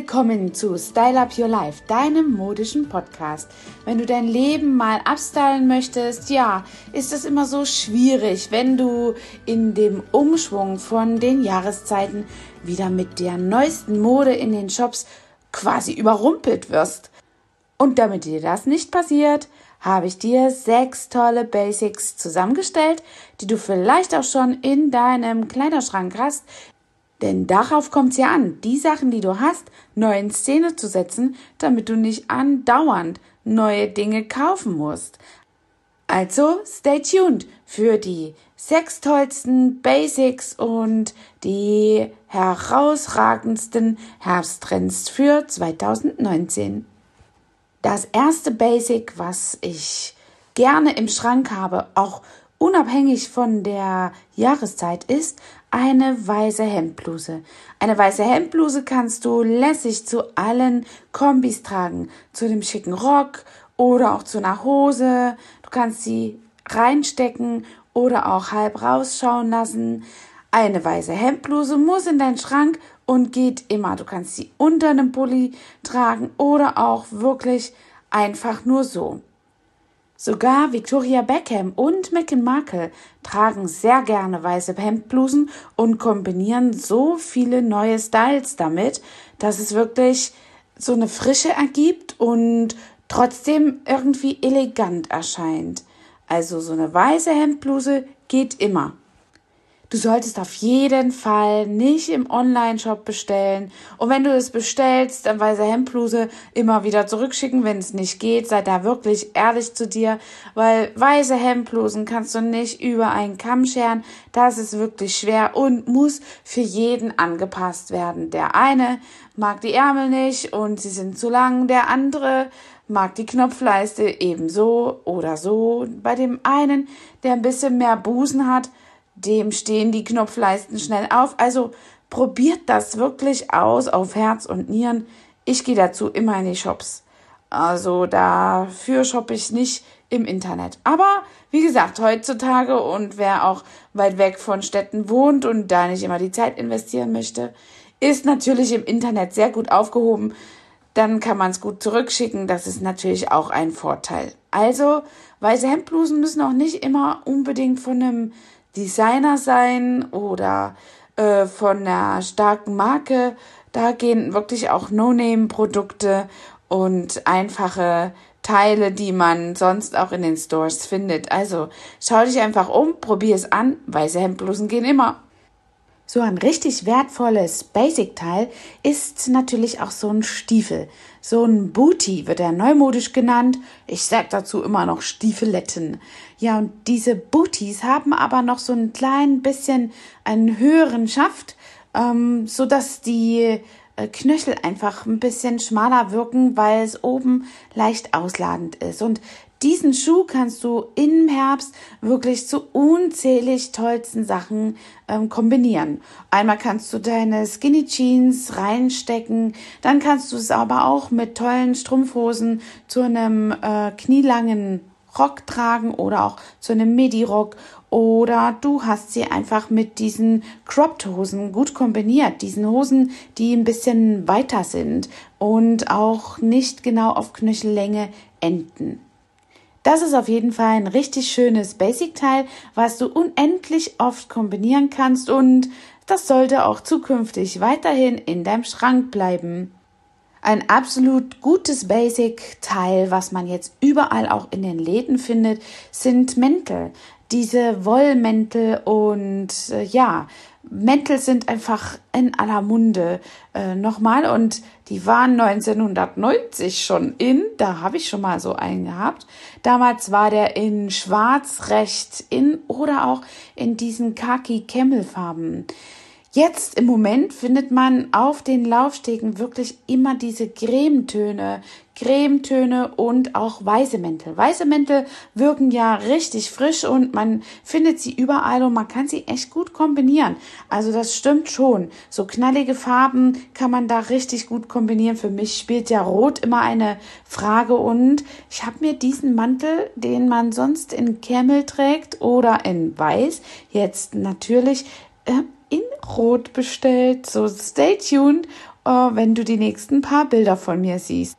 Willkommen zu Style Up Your Life, deinem modischen Podcast. Wenn du dein Leben mal abstylen möchtest, ja, ist es immer so schwierig, wenn du in dem Umschwung von den Jahreszeiten wieder mit der neuesten Mode in den Shops quasi überrumpelt wirst. Und damit dir das nicht passiert, habe ich dir sechs tolle Basics zusammengestellt, die du vielleicht auch schon in deinem Kleiderschrank hast, denn darauf kommt es ja an, die Sachen, die du hast, neu in Szene zu setzen, damit du nicht andauernd neue Dinge kaufen musst. Also stay tuned für die sechs tollsten Basics und die herausragendsten Herbsttrends für 2019. Das erste Basic, was ich gerne im Schrank habe, auch unabhängig von der Jahreszeit, ist eine weiße Hemdbluse. Eine weiße Hemdbluse kannst du lässig zu allen Kombis tragen. Zu dem schicken Rock oder auch zu einer Hose. Du kannst sie reinstecken oder auch halb rausschauen lassen. Eine weiße Hemdbluse muss in deinen Schrank und geht immer. Du kannst sie unter einem Pulli tragen oder auch wirklich einfach nur so. Sogar Victoria Beckham und Meghan Markle tragen sehr gerne weiße Hemdblusen und kombinieren so viele neue Styles damit, dass es wirklich so eine Frische ergibt und trotzdem irgendwie elegant erscheint. Also so eine weiße Hemdbluse geht immer. Du solltest auf jeden Fall nicht im Online-Shop bestellen. Und wenn du es bestellst, dann weiße Hemdbluse immer wieder zurückschicken, wenn es nicht geht. Sei da wirklich ehrlich zu dir, weil weiße Hemdblusen kannst du nicht über einen Kamm scheren. Das ist wirklich schwer und muss für jeden angepasst werden. Der eine mag die Ärmel nicht und sie sind zu lang. Der andere mag die Knopfleiste ebenso oder so. Bei dem einen, der ein bisschen mehr Busen hat, dem stehen die Knopfleisten schnell auf. Also probiert das wirklich aus auf Herz und Nieren. Ich gehe dazu immer in die Shops. Also dafür shoppe ich nicht im Internet. Aber wie gesagt, heutzutage und wer auch weit weg von Städten wohnt und da nicht immer die Zeit investieren möchte, ist natürlich im Internet sehr gut aufgehoben. Dann kann man es gut zurückschicken. Das ist natürlich auch ein Vorteil. Also, weiße Hemdblusen müssen auch nicht immer unbedingt von einem Designer sein oder äh, von einer starken Marke. Da gehen wirklich auch No-Name-Produkte und einfache Teile, die man sonst auch in den Stores findet. Also schau dich einfach um, probier es an. Weiße Hemdblusen gehen immer. So ein richtig wertvolles Basic-Teil ist natürlich auch so ein Stiefel. So ein Booty wird er neumodisch genannt. Ich sag dazu immer noch Stiefeletten. Ja, und diese Booties haben aber noch so ein klein bisschen einen höheren Schaft, ähm, so dass die äh, Knöchel einfach ein bisschen schmaler wirken, weil es oben leicht ausladend ist. Und diesen Schuh kannst du im Herbst wirklich zu unzählig tollsten Sachen ähm, kombinieren. Einmal kannst du deine Skinny Jeans reinstecken, dann kannst du es aber auch mit tollen Strumpfhosen zu einem äh, knielangen Rock tragen oder auch zu einem Midi-Rock oder du hast sie einfach mit diesen Cropped Hosen gut kombiniert. Diesen Hosen, die ein bisschen weiter sind und auch nicht genau auf Knöchellänge enden. Das ist auf jeden Fall ein richtig schönes Basic-Teil, was du unendlich oft kombinieren kannst und das sollte auch zukünftig weiterhin in deinem Schrank bleiben. Ein absolut gutes Basic-Teil, was man jetzt überall auch in den Läden findet, sind Mäntel. Diese Wollmäntel und äh, ja, Mäntel sind einfach in aller Munde äh, nochmal und die waren 1990 schon in. Da habe ich schon mal so einen gehabt. Damals war der in Schwarz recht in oder auch in diesen Khaki-Camel-Farben. Jetzt im Moment findet man auf den Laufstegen wirklich immer diese Cremetöne, Cremetöne und auch weiße Mäntel. Weiße Mäntel wirken ja richtig frisch und man findet sie überall und man kann sie echt gut kombinieren. Also das stimmt schon. So knallige Farben kann man da richtig gut kombinieren. Für mich spielt ja Rot immer eine Frage und ich habe mir diesen Mantel, den man sonst in Camel trägt oder in Weiß, jetzt natürlich äh, in Rot bestellt. So stay tuned äh, wenn du die nächsten paar Bilder von mir siehst.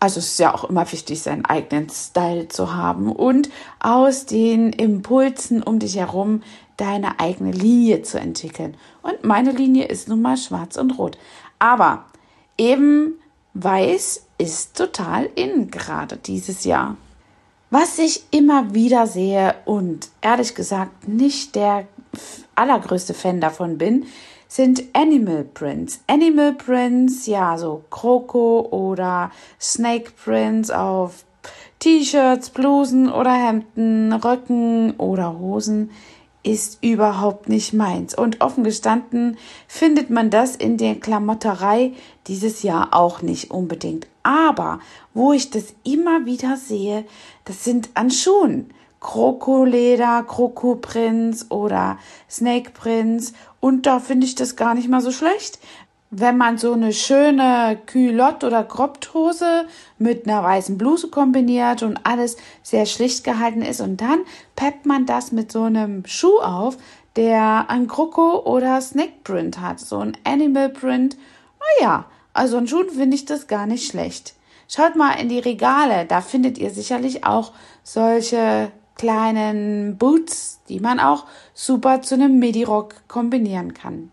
Also es ist ja auch immer wichtig, seinen eigenen Style zu haben und aus den Impulsen um dich herum deine eigene Linie zu entwickeln. Und meine Linie ist nun mal schwarz und rot. Aber eben weiß ist total in gerade dieses Jahr. Was ich immer wieder sehe und ehrlich gesagt nicht der allergrößte Fan davon bin, sind Animal Prints. Animal Prints, ja, so Kroko oder Snake Prints auf T-Shirts, Blusen oder Hemden, Röcken oder Hosen ist überhaupt nicht meins. Und offen gestanden findet man das in der Klamotterei dieses Jahr auch nicht unbedingt. Aber wo ich das immer wieder sehe, das sind an Schuhen. Krokoleder, Krokoprinz oder Snake Prinz. Und da finde ich das gar nicht mal so schlecht. Wenn man so eine schöne Culotte oder Kropthose mit einer weißen Bluse kombiniert und alles sehr schlicht gehalten ist und dann peppt man das mit so einem Schuh auf, der ein Kroko oder Snake Print hat, so ein Animal Print. Naja, also an Schuhen finde ich das gar nicht schlecht. Schaut mal in die Regale, da findet ihr sicherlich auch solche kleinen Boots, die man auch super zu einem Midi-Rock kombinieren kann.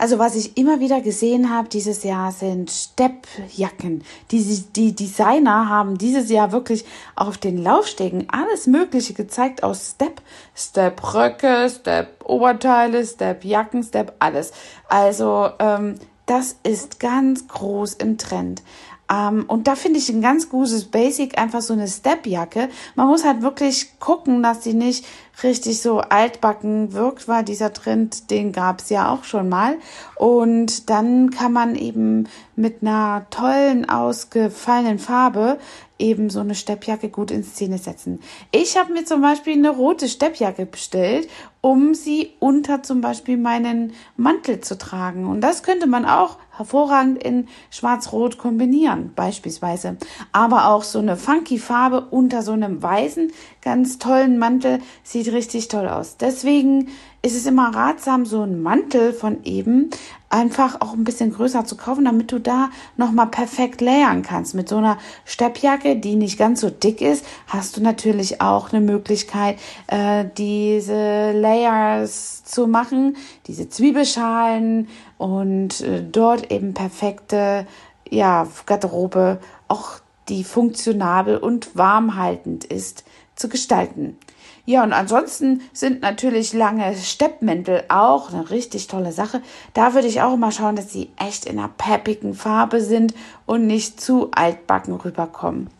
Also was ich immer wieder gesehen habe dieses Jahr sind Steppjacken. Die, die Designer haben dieses Jahr wirklich auf den Laufstegen alles Mögliche gezeigt aus Step. Step-Röcke, Step-Oberteile, Step-Jacken, Step alles. Also ähm, das ist ganz groß im Trend. Ähm, und da finde ich ein ganz gutes Basic, einfach so eine Stepjacke. Man muss halt wirklich gucken, dass sie nicht richtig so altbacken wirkt, weil dieser Trend, den gab es ja auch schon mal. Und dann kann man eben mit einer tollen, ausgefallenen Farbe eben so eine Steppjacke gut in Szene setzen. Ich habe mir zum Beispiel eine rote Steppjacke bestellt, um sie unter zum Beispiel meinen Mantel zu tragen. Und das könnte man auch hervorragend in Schwarz-Rot kombinieren, beispielsweise. Aber auch so eine funky Farbe unter so einem weißen, ganz tollen Mantel sieht richtig toll aus. Deswegen ist es immer ratsam, so einen Mantel von eben einfach auch ein bisschen größer zu kaufen, damit du da nochmal perfekt layern kannst. Mit so einer Steppjacke, die nicht ganz so dick ist, hast du natürlich auch eine Möglichkeit, äh, diese Layers zu machen, diese Zwiebelschalen und äh, dort eben perfekte ja, Garderobe, auch die funktionabel und warmhaltend ist, zu gestalten. Ja, und ansonsten sind natürlich lange Steppmäntel auch eine richtig tolle Sache. Da würde ich auch immer schauen, dass sie echt in einer peppigen Farbe sind und nicht zu altbacken rüberkommen.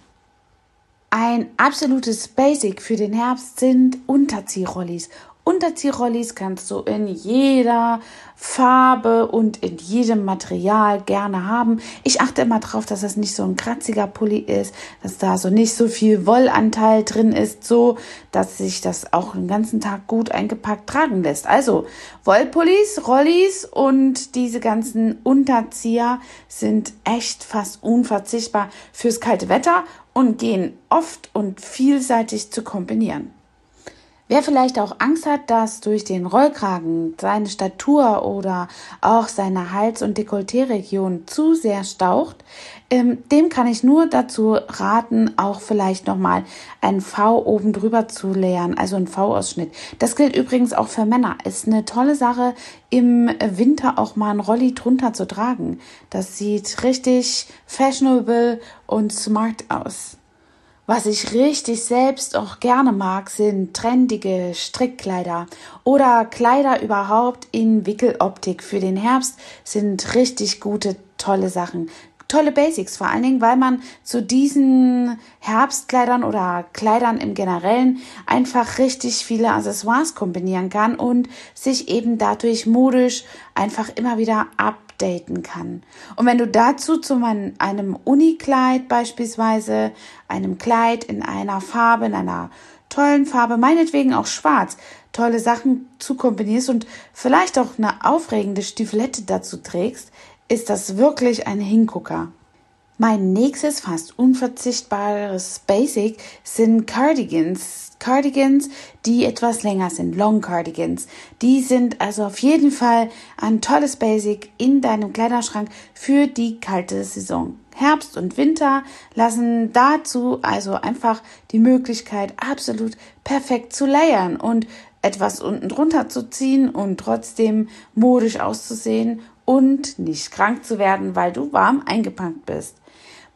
Ein absolutes Basic für den Herbst sind Unterziehrollis. Unterziehrollis kannst du in jeder Farbe und in jedem Material gerne haben. Ich achte immer darauf, dass das nicht so ein kratziger Pulli ist, dass da so nicht so viel Wollanteil drin ist, so dass sich das auch den ganzen Tag gut eingepackt tragen lässt. Also Wollpullis, Rollis und diese ganzen Unterzieher sind echt fast unverzichtbar fürs kalte Wetter und gehen oft und vielseitig zu kombinieren. Wer vielleicht auch Angst hat, dass durch den Rollkragen seine Statur oder auch seine Hals- und Dekolleté-Region zu sehr staucht, ähm, dem kann ich nur dazu raten, auch vielleicht nochmal ein V oben drüber zu leeren, also ein V-Ausschnitt. Das gilt übrigens auch für Männer. Ist eine tolle Sache, im Winter auch mal ein Rolli drunter zu tragen. Das sieht richtig fashionable und smart aus. Was ich richtig selbst auch gerne mag, sind trendige Strickkleider oder Kleider überhaupt in Wickeloptik. Für den Herbst sind richtig gute, tolle Sachen. Tolle Basics, vor allen Dingen, weil man zu diesen Herbstkleidern oder Kleidern im Generellen einfach richtig viele Accessoires kombinieren kann und sich eben dadurch modisch einfach immer wieder ab updaten kann. Und wenn du dazu zu einem Unikleid beispielsweise, einem Kleid in einer Farbe, in einer tollen Farbe, meinetwegen auch schwarz, tolle Sachen zu kombinierst und vielleicht auch eine aufregende Stiefelette dazu trägst, ist das wirklich ein Hingucker. Mein nächstes fast unverzichtbares Basic sind Cardigans. Cardigans, die etwas länger sind, Long Cardigans. Die sind also auf jeden Fall ein tolles Basic in deinem Kleiderschrank für die kalte Saison. Herbst und Winter lassen dazu also einfach die Möglichkeit, absolut perfekt zu layern und etwas unten drunter zu ziehen und trotzdem modisch auszusehen und nicht krank zu werden, weil du warm eingepackt bist.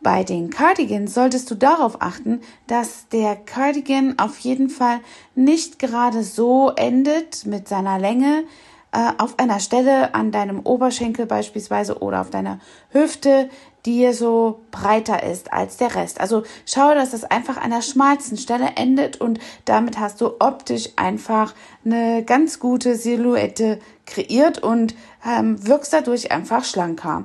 Bei den Cardigans solltest du darauf achten, dass der Cardigan auf jeden Fall nicht gerade so endet mit seiner Länge äh, auf einer Stelle an deinem Oberschenkel beispielsweise oder auf deiner Hüfte, die so breiter ist als der Rest. Also schau, dass es einfach an der schmalsten Stelle endet und damit hast du optisch einfach eine ganz gute Silhouette kreiert und ähm, wirkst dadurch einfach schlanker.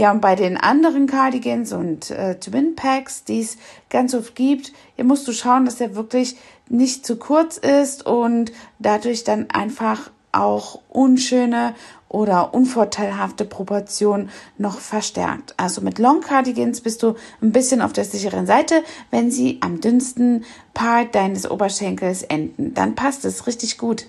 Ja, und bei den anderen Cardigans und äh, Twin Packs, die es ganz oft gibt, hier musst du schauen, dass er wirklich nicht zu kurz ist und dadurch dann einfach auch unschöne oder unvorteilhafte Proportionen noch verstärkt. Also mit Long Cardigans bist du ein bisschen auf der sicheren Seite, wenn sie am dünnsten Part deines Oberschenkels enden. Dann passt es richtig gut.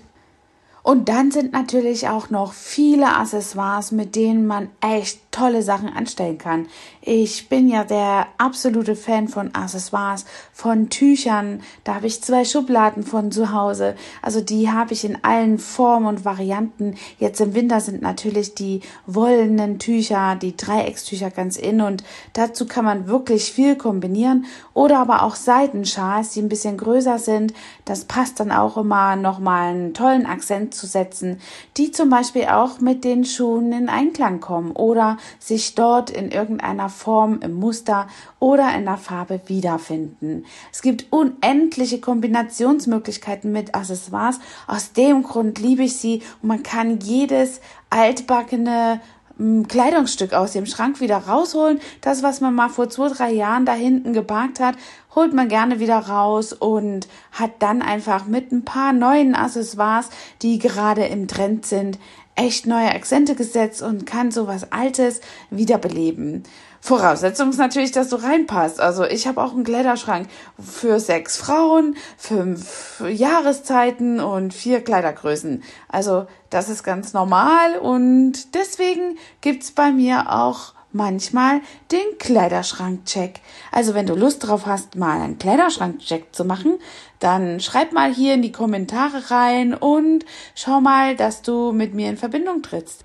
Und dann sind natürlich auch noch viele Accessoires, mit denen man echt tolle Sachen anstellen kann. Ich bin ja der absolute Fan von Accessoires, von Tüchern. Da habe ich zwei Schubladen von zu Hause. Also die habe ich in allen Formen und Varianten. Jetzt im Winter sind natürlich die wollenen Tücher, die Dreieckstücher ganz in und dazu kann man wirklich viel kombinieren. Oder aber auch Seitenschals, die ein bisschen größer sind. Das passt dann auch immer nochmal einen tollen Akzent zu setzen, die zum Beispiel auch mit den Schuhen in Einklang kommen oder sich dort in irgendeiner Form im Muster oder in der Farbe wiederfinden. Es gibt unendliche Kombinationsmöglichkeiten mit Accessoires. Aus dem Grund liebe ich sie und man kann jedes altbackene hm, Kleidungsstück aus dem Schrank wieder rausholen. Das, was man mal vor zwei, drei Jahren da hinten geparkt hat, holt man gerne wieder raus und hat dann einfach mit ein paar neuen Accessoires, die gerade im Trend sind, echt neue Akzente gesetzt und kann sowas Altes wiederbeleben. Voraussetzung ist natürlich, dass du reinpasst. Also ich habe auch einen Kleiderschrank für sechs Frauen, fünf Jahreszeiten und vier Kleidergrößen. Also das ist ganz normal und deswegen gibt's bei mir auch manchmal den Kleiderschrankcheck. Also wenn du Lust drauf hast, mal einen Kleiderschrankcheck zu machen, dann schreib mal hier in die Kommentare rein und schau mal, dass du mit mir in Verbindung trittst.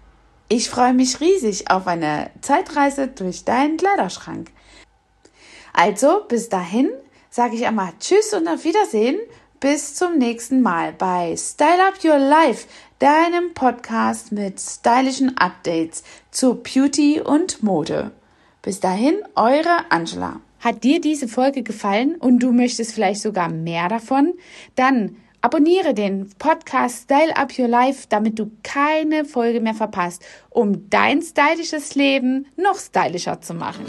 Ich freue mich riesig auf eine Zeitreise durch deinen Kleiderschrank. Also, bis dahin sage ich einmal Tschüss und auf Wiedersehen. Bis zum nächsten Mal bei Style Up Your Life, deinem Podcast mit stylischen Updates zu Beauty und Mode. Bis dahin, eure Angela. Hat dir diese Folge gefallen und du möchtest vielleicht sogar mehr davon? Dann abonniere den Podcast Style Up Your Life, damit du keine Folge mehr verpasst, um dein stylisches Leben noch stylischer zu machen.